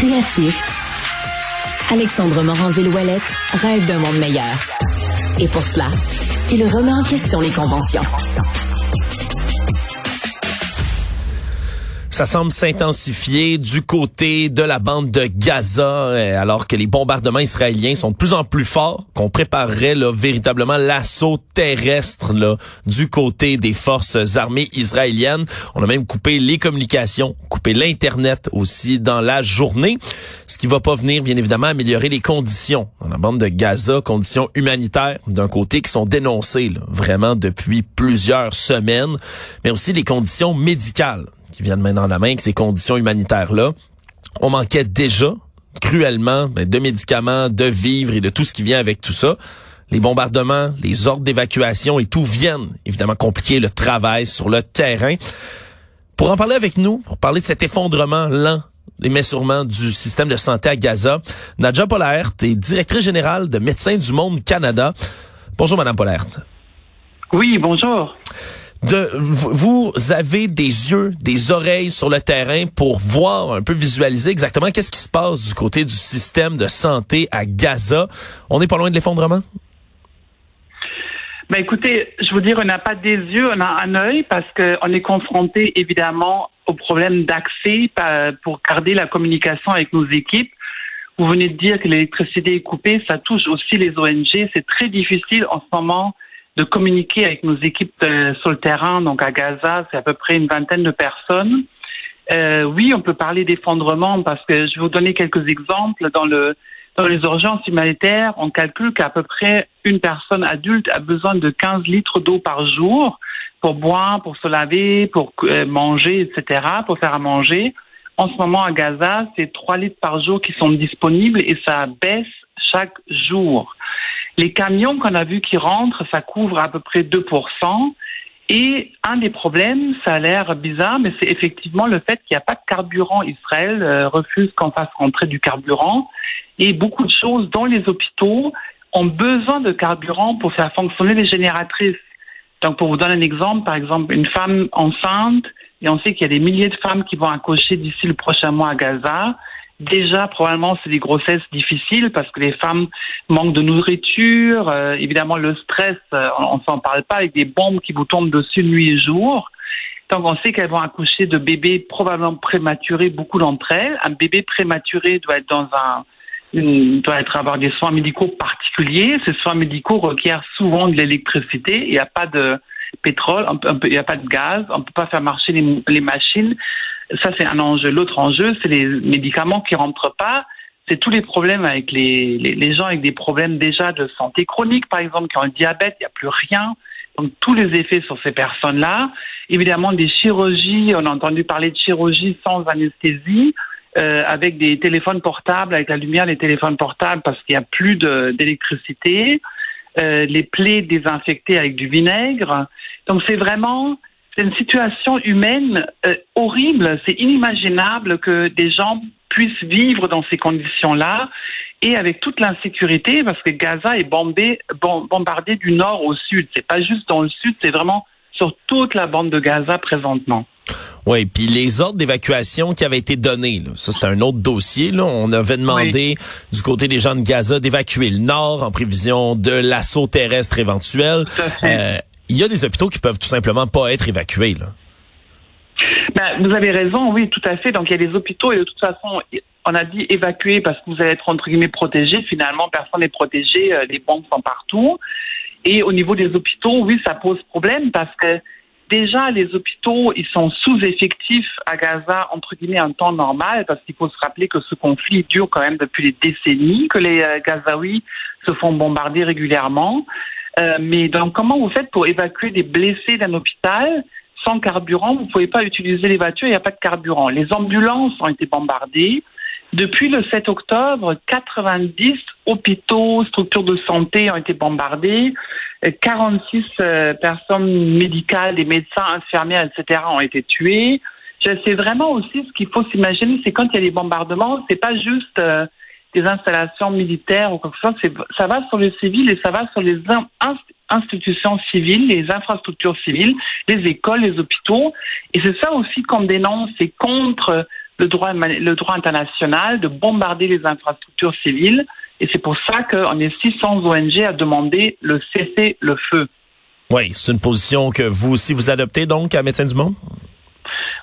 Créatif, Alexandre Morin-Villouellette rêve d'un monde meilleur. Et pour cela, il remet en question les conventions. Ça semble s'intensifier du côté de la bande de Gaza, euh, alors que les bombardements israéliens sont de plus en plus forts, qu'on préparerait là, véritablement l'assaut terrestre là, du côté des forces armées israéliennes. On a même coupé les communications, coupé l'Internet aussi dans la journée, ce qui va pas venir, bien évidemment, améliorer les conditions dans la bande de Gaza, conditions humanitaires d'un côté qui sont dénoncées là, vraiment depuis plusieurs semaines, mais aussi les conditions médicales qui viennent main dans la main avec ces conditions humanitaires-là. On manquait déjà cruellement ben, de médicaments, de vivres et de tout ce qui vient avec tout ça. Les bombardements, les ordres d'évacuation et tout viennent évidemment compliquer le travail sur le terrain. Pour en parler avec nous, pour parler de cet effondrement lent mais sûrement du système de santé à Gaza, Nadja Pollert est directrice générale de Médecins du Monde Canada. Bonjour, Madame Pollert. Oui, bonjour vous avez des yeux, des oreilles sur le terrain pour voir un peu visualiser exactement qu'est-ce qui se passe du côté du système de santé à Gaza. On n'est pas loin de l'effondrement? Ben écoutez, je veux dire, on n'a pas des yeux, on a un œil parce qu'on est confronté évidemment au problème d'accès pour garder la communication avec nos équipes. Vous venez de dire que l'électricité est coupée, ça touche aussi les ONG. C'est très difficile en ce moment de communiquer avec nos équipes euh, sur le terrain. Donc à Gaza, c'est à peu près une vingtaine de personnes. Euh, oui, on peut parler d'effondrement parce que je vais vous donner quelques exemples. Dans le dans les urgences humanitaires, on calcule qu'à peu près une personne adulte a besoin de 15 litres d'eau par jour pour boire, pour se laver, pour euh, manger, etc., pour faire à manger. En ce moment, à Gaza, c'est 3 litres par jour qui sont disponibles et ça baisse chaque jour. Les camions qu'on a vus qui rentrent, ça couvre à peu près 2%. Et un des problèmes, ça a l'air bizarre, mais c'est effectivement le fait qu'il n'y a pas de carburant. Israël euh, refuse qu'on fasse rentrer du carburant. Et beaucoup de choses dans les hôpitaux ont besoin de carburant pour faire fonctionner les génératrices. Donc, pour vous donner un exemple, par exemple, une femme enceinte, et on sait qu'il y a des milliers de femmes qui vont accoucher d'ici le prochain mois à Gaza. Déjà, probablement, c'est des grossesses difficiles parce que les femmes manquent de nourriture. Euh, évidemment, le stress, euh, on, ne s'en parle pas, avec des bombes qui vous tombent dessus nuit et jour. Donc, on sait qu'elles vont accoucher de bébés probablement prématurés, beaucoup d'entre elles. Un bébé prématuré doit être dans un, doit être avoir des soins médicaux particuliers. Ces soins médicaux requièrent souvent de l'électricité. Il n'y a pas de pétrole, il n'y a pas de gaz, on ne peut pas faire marcher les, les machines ça, c'est un enjeu. L'autre enjeu, c'est les médicaments qui rentrent pas. C'est tous les problèmes avec les, les, gens avec des problèmes déjà de santé chronique, par exemple, qui ont un diabète, il n'y a plus rien. Donc, tous les effets sur ces personnes-là. Évidemment, des chirurgies, on a entendu parler de chirurgie sans anesthésie, euh, avec des téléphones portables, avec la lumière des téléphones portables, parce qu'il n'y a plus d'électricité. Euh, les plaies désinfectées avec du vinaigre. Donc, c'est vraiment c'est une situation humaine euh, horrible. C'est inimaginable que des gens puissent vivre dans ces conditions-là et avec toute l'insécurité parce que Gaza est bombé, bombardé du nord au sud. C'est pas juste dans le sud, c'est vraiment sur toute la bande de Gaza présentement. Oui, puis les ordres d'évacuation qui avaient été donnés, là, ça c'est un autre dossier. Là. On avait demandé du côté des gens de Gaza d'évacuer le nord en prévision de l'assaut terrestre éventuel il y a des hôpitaux qui peuvent tout simplement pas être évacués. Là. Ben, vous avez raison, oui, tout à fait. Donc, il y a des hôpitaux et de toute façon, on a dit évacuer parce que vous allez être entre guillemets protégé. Finalement, personne n'est protégé. Euh, les bombes sont partout. Et au niveau des hôpitaux, oui, ça pose problème parce que déjà, les hôpitaux, ils sont sous-effectifs à Gaza, entre guillemets, en temps normal, parce qu'il faut se rappeler que ce conflit dure quand même depuis des décennies, que les euh, Gazaouis se font bombarder régulièrement. Euh, mais donc, comment vous faites pour évacuer des blessés d'un hôpital sans carburant? Vous ne pouvez pas utiliser les voitures, il n'y a pas de carburant. Les ambulances ont été bombardées. Depuis le 7 octobre, 90 hôpitaux, structures de santé ont été bombardés. 46 euh, personnes médicales, des médecins, infirmières, etc. ont été tués. C'est vraiment aussi ce qu'il faut s'imaginer, c'est quand il y a des bombardements, c'est pas juste euh, des installations militaires ou quoi que ce soit. Ça va sur les civils et ça va sur les institutions civiles, les infrastructures civiles, les écoles, les hôpitaux. Et c'est ça aussi qu'on dénonce, c'est contre le droit, le droit international, de bombarder les infrastructures civiles. Et c'est pour ça qu'on est 600 ONG à demander le cesser le feu. Oui, c'est une position que vous aussi vous adoptez donc à Médecins du Monde?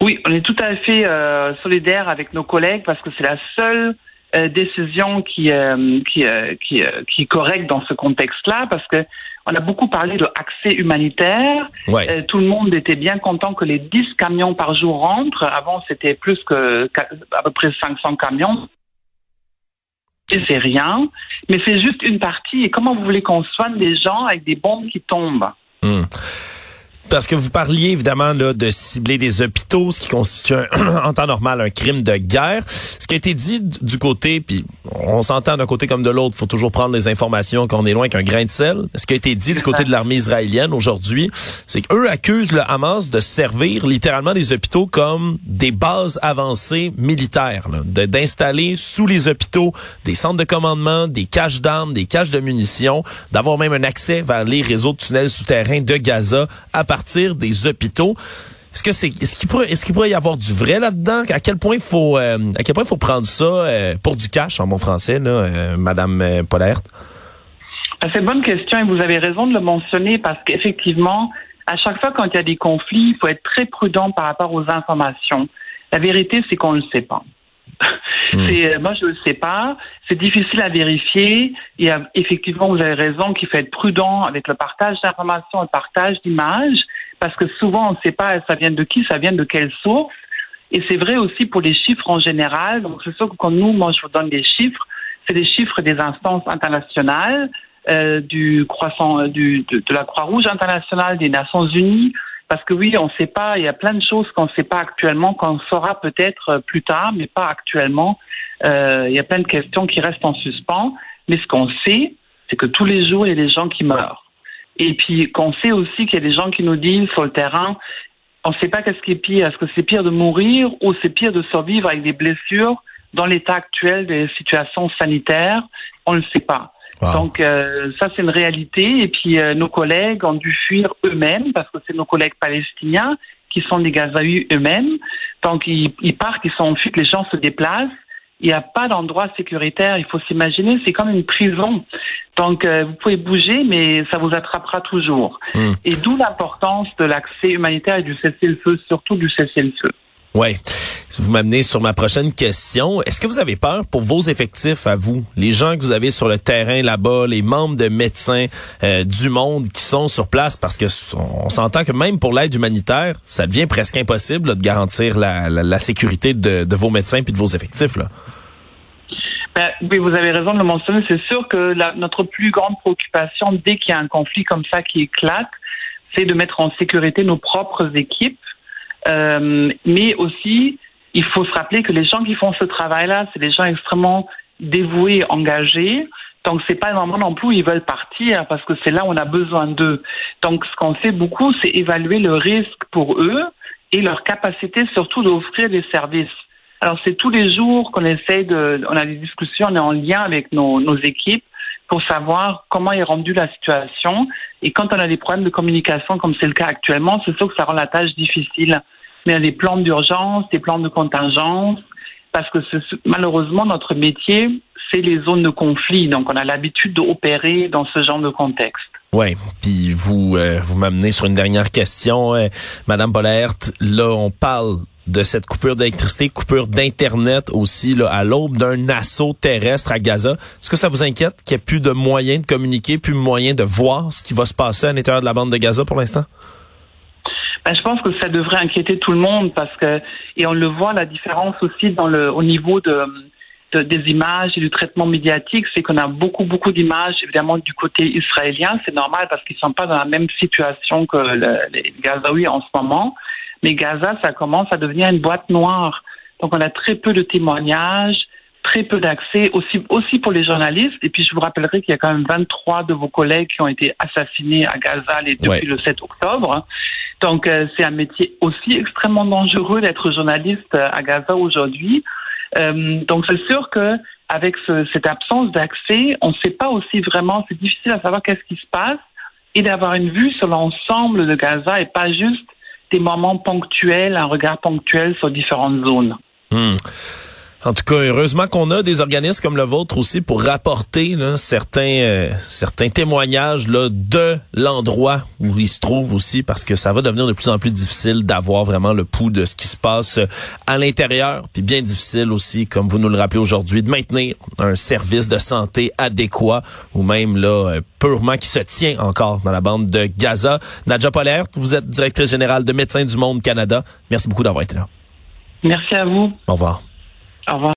Oui, on est tout à fait euh, solidaire avec nos collègues parce que c'est la seule euh, décision qui, euh, qui, qui, qui, est correcte dans ce contexte-là parce que on a beaucoup parlé de accès humanitaire. tout le monde était bien content que les 10 camions par jour rentrent. Avant, c'était plus que à peu près 500 camions. Et c'est rien, mais c'est juste une partie. Et comment vous voulez qu'on soigne des gens avec des bombes qui tombent? Hmm. Parce que vous parliez évidemment là, de cibler des hôpitaux, ce qui constitue en temps normal un crime de guerre. Ce qui a été dit du côté, puis on s'entend d'un côté comme de l'autre, faut toujours prendre les informations qu'on est loin qu'un grain de sel. Ce qui a été dit du côté de l'armée israélienne aujourd'hui, c'est qu'eux accusent le Hamas de servir littéralement des hôpitaux comme des bases avancées militaires, d'installer sous les hôpitaux des centres de commandement, des caches d'armes, des caches de munitions, d'avoir même un accès vers les réseaux de tunnels souterrains de Gaza à partir des hôpitaux. Est-ce que c'est est-ce qu'il pourrait est-ce qu'il pourrait y avoir du vrai là-dedans? À quel point il faut euh, à quel point faut prendre ça euh, pour du cash en bon français là, euh, Madame Polert ben, C'est une bonne question et vous avez raison de le mentionner parce qu'effectivement, à chaque fois quand il y a des conflits, il faut être très prudent par rapport aux informations. La vérité, c'est qu'on ne le sait pas. Hmm. C'est, moi, je ne le sais pas. C'est difficile à vérifier. Et effectivement, vous avez raison qu'il faut être prudent avec le partage d'informations, le partage d'images, parce que souvent, on ne sait pas ça vient de qui, ça vient de quelle source. Et c'est vrai aussi pour les chiffres en général. Donc, c'est sûr que quand nous, moi, je vous donne des chiffres, c'est des chiffres des instances internationales, euh, du croissant, euh, du, de, de la Croix-Rouge internationale, des Nations Unies, parce que oui, on ne sait pas, il y a plein de choses qu'on ne sait pas actuellement, qu'on saura peut-être euh, plus tard, mais pas actuellement. Euh, il y a plein de questions qui restent en suspens. Mais ce qu'on sait, c'est que tous les jours, il y a des gens qui meurent. Et puis qu'on sait aussi qu'il y a des gens qui nous disent sur le terrain, on ne sait pas qu'est-ce qui est pire. Est-ce que c'est pire de mourir ou c'est pire de survivre avec des blessures dans l'état actuel des situations sanitaires? On ne le sait pas. Donc euh, ça c'est une réalité et puis euh, nos collègues ont dû fuir eux-mêmes parce que c'est nos collègues palestiniens qui sont des Gazaouis eux-mêmes. Donc ils, ils partent, ils sont en fuite, les gens se déplacent. Il n'y a pas d'endroit sécuritaire. Il faut s'imaginer, c'est comme une prison. Donc euh, vous pouvez bouger, mais ça vous attrapera toujours. Hmm. Et d'où l'importance de l'accès humanitaire et du cessez-le-feu, surtout du cessez-le-feu. Ouais. Vous m'amenez sur ma prochaine question. Est-ce que vous avez peur pour vos effectifs à vous, les gens que vous avez sur le terrain là-bas, les membres de médecins euh, du monde qui sont sur place, parce que on s'entend que même pour l'aide humanitaire, ça devient presque impossible de garantir la, sécurité de, vos médecins puis de vos effectifs. Ben, oui, vous avez raison de le mentionner. C'est sûr que notre plus grande préoccupation dès qu'il y a un conflit comme ça qui éclate, c'est de mettre en sécurité nos propres équipes euh, mais aussi, il faut se rappeler que les gens qui font ce travail-là, c'est des gens extrêmement dévoués, engagés. Donc, c'est pas un moment non plus où ils veulent partir parce que c'est là où on a besoin d'eux. Donc, ce qu'on fait beaucoup, c'est évaluer le risque pour eux et leur capacité surtout d'offrir des services. Alors, c'est tous les jours qu'on essaie de, on a des discussions, on est en lien avec nos, nos équipes pour savoir comment est rendue la situation. Et quand on a des problèmes de communication, comme c'est le cas actuellement, c'est sûr que ça rend la tâche difficile. Mais des plans d'urgence, des plans de contingence, parce que malheureusement, notre métier, c'est les zones de conflit. Donc, on a l'habitude d'opérer dans ce genre de contexte. Oui, puis vous euh, vous m'amenez sur une dernière question, euh, Madame Bollert. Là, on parle de cette coupure d'électricité, coupure d'internet aussi là, à l'aube d'un assaut terrestre à Gaza. Est-ce que ça vous inquiète qu'il n'y ait plus de moyens de communiquer, plus de moyens de voir ce qui va se passer à l'intérieur de la bande de Gaza pour l'instant? Ben, je pense que ça devrait inquiéter tout le monde parce que et on le voit la différence aussi dans le au niveau de, des images et du traitement médiatique, c'est qu'on a beaucoup beaucoup d'images évidemment du côté israélien, c'est normal parce qu'ils sont pas dans la même situation que les Gazaouis en ce moment. Mais Gaza, ça commence à devenir une boîte noire. Donc on a très peu de témoignages, très peu d'accès, aussi, aussi pour les journalistes. Et puis je vous rappellerai qu'il y a quand même 23 de vos collègues qui ont été assassinés à Gaza depuis le 7 octobre. Donc euh, c'est un métier aussi extrêmement dangereux d'être journaliste à Gaza aujourd'hui. Euh, donc c'est sûr que avec cette absence d'accès, on ne sait pas aussi vraiment, c'est difficile à savoir qu'est-ce qui se passe et d'avoir une vue sur l'ensemble de Gaza et pas juste des moments ponctuels, un regard ponctuel sur différentes zones. Hmm. En tout cas, heureusement qu'on a des organismes comme le vôtre aussi pour rapporter là, certains euh, certains témoignages là, de l'endroit où ils se trouvent aussi, parce que ça va devenir de plus en plus difficile d'avoir vraiment le pouls de ce qui se passe à l'intérieur, puis bien difficile aussi, comme vous nous le rappelez aujourd'hui, de maintenir un service de santé adéquat ou même là purement qui se tient encore dans la bande de Gaza. Nadja Polert, vous êtes directrice générale de Médecins du Monde Canada. Merci beaucoup d'avoir été là. Merci à vous. Au revoir. Au revoir.